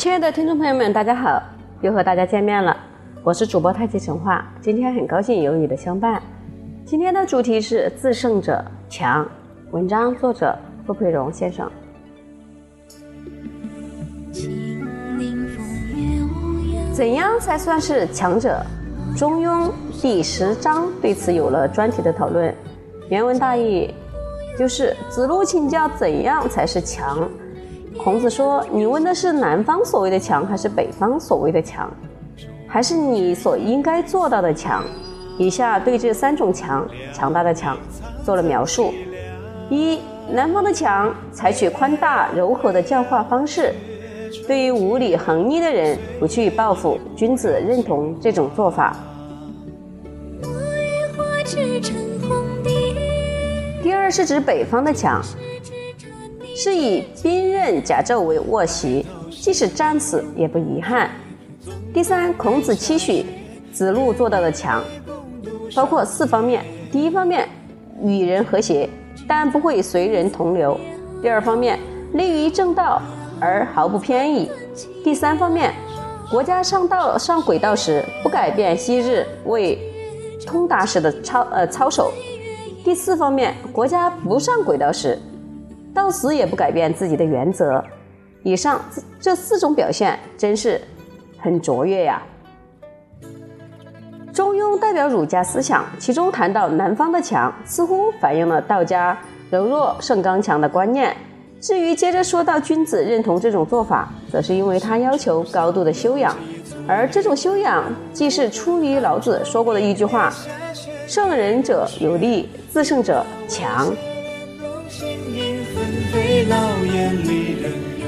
亲爱的听众朋友们，大家好，又和大家见面了，我是主播太极陈化，今天很高兴有你的相伴。今天的主题是自胜者强，文章作者傅佩荣先生。怎样才算是强者？《中庸》第十章对此有了专题的讨论。原文大意就是子路请教怎样才是强。孔子说：“你问的是南方所谓的强，还是北方所谓的强，还是你所应该做到的强？”以下对这三种强强大的强做了描述：一、南方的强采取宽大柔和的教化方式，对于无理横逆的人不去报复，君子认同这种做法。第二是指北方的强，是以兵刃甲胄为卧席，即使战死也不遗憾。第三，孔子期许子路做到的强，包括四方面：第一方面，与人和谐，但不会随人同流；第二方面，立于正道而毫不偏倚；第三方面，国家上道上轨道时，不改变昔日为通达时的操呃操守。第四方面，国家不上轨道时，到死也不改变自己的原则。以上这四种表现真是很卓越呀。中庸代表儒家思想，其中谈到南方的强，似乎反映了道家柔弱胜刚强的观念。至于接着说到君子认同这种做法，则是因为他要求高度的修养，而这种修养既是出于老子说过的一句话。胜人者有力，自胜者强。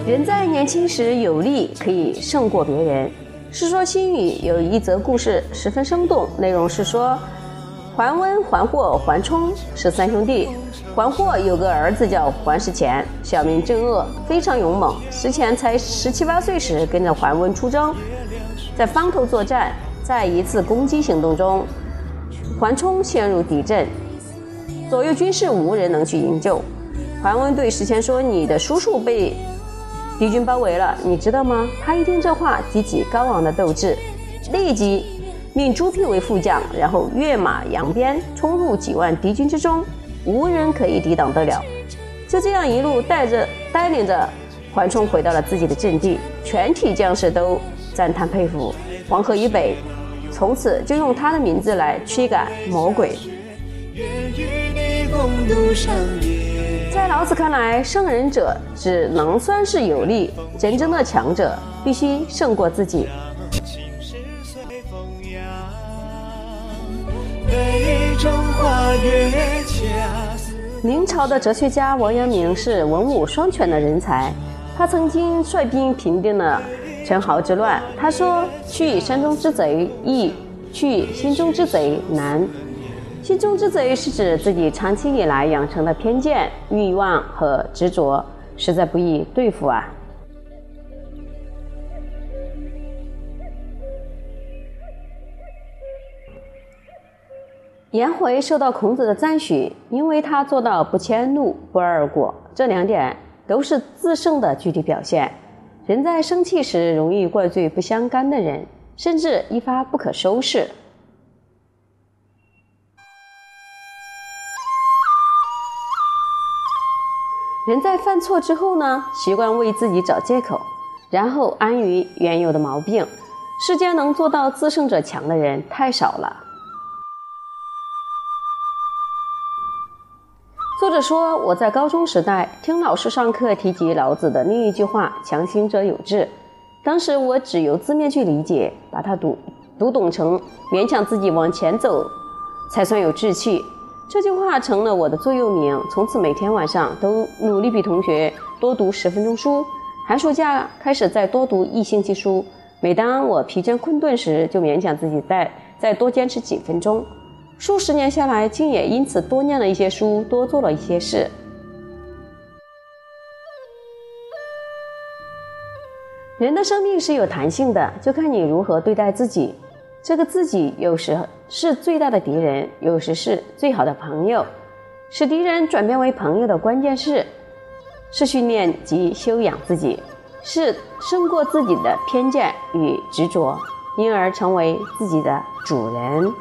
人在年轻时有力，可以胜过别人。《世说新语》有一则故事十分生动，内容是说，桓温、桓霍、桓冲是三兄弟。桓霍有个儿子叫桓石虔，小名郑恶，非常勇猛。石虔才十七八岁时，跟着桓温出征，在方头作战，在一次攻击行动中。桓冲陷入敌阵，左右军士无人能去营救。桓温对石谦说：“你的叔叔被敌军包围了，你知道吗？”他一听这话，激起高昂的斗志，立即命朱聘为副将，然后跃马扬鞭，冲入几万敌军之中，无人可以抵挡得了。就这样一路带着带领着桓冲回到了自己的阵地，全体将士都赞叹佩服。黄河以北。从此就用他的名字来驱赶魔鬼。愿与你共度在老子看来，圣人者只能算是有力，真正的强者必须胜过自己。明朝的哲学家王阳明是文武双全的人才，他曾经率兵平定了。陈豪之乱，他说：“去山中之贼易，去心中之贼难。心中之贼是指自己长期以来养成的偏见、欲望和执着，实在不易对付啊。”颜回受到孔子的赞许，因为他做到不迁怒、不贰过，这两点都是自胜的具体表现。人在生气时，容易怪罪不相干的人，甚至一发不可收拾。人在犯错之后呢，习惯为自己找借口，然后安于原有的毛病。世间能做到自胜者强的人太少了。作者说：“我在高中时代听老师上课提及老子的另一句话‘强行者有志’，当时我只由字面去理解，把它读读懂成勉强自己往前走才算有志气。这句话成了我的座右铭，从此每天晚上都努力比同学多读十分钟书。寒暑假开始再多读一星期书。每当我疲倦困顿时，就勉强自己再再多坚持几分钟。”数十年下来，竟也因此多念了一些书，多做了一些事。人的生命是有弹性的，就看你如何对待自己。这个自己有时是最大的敌人，有时是最好的朋友。使敌人转变为朋友的关键是，是训练及修养自己。是胜过自己的偏见与执着，因而成为自己的主人。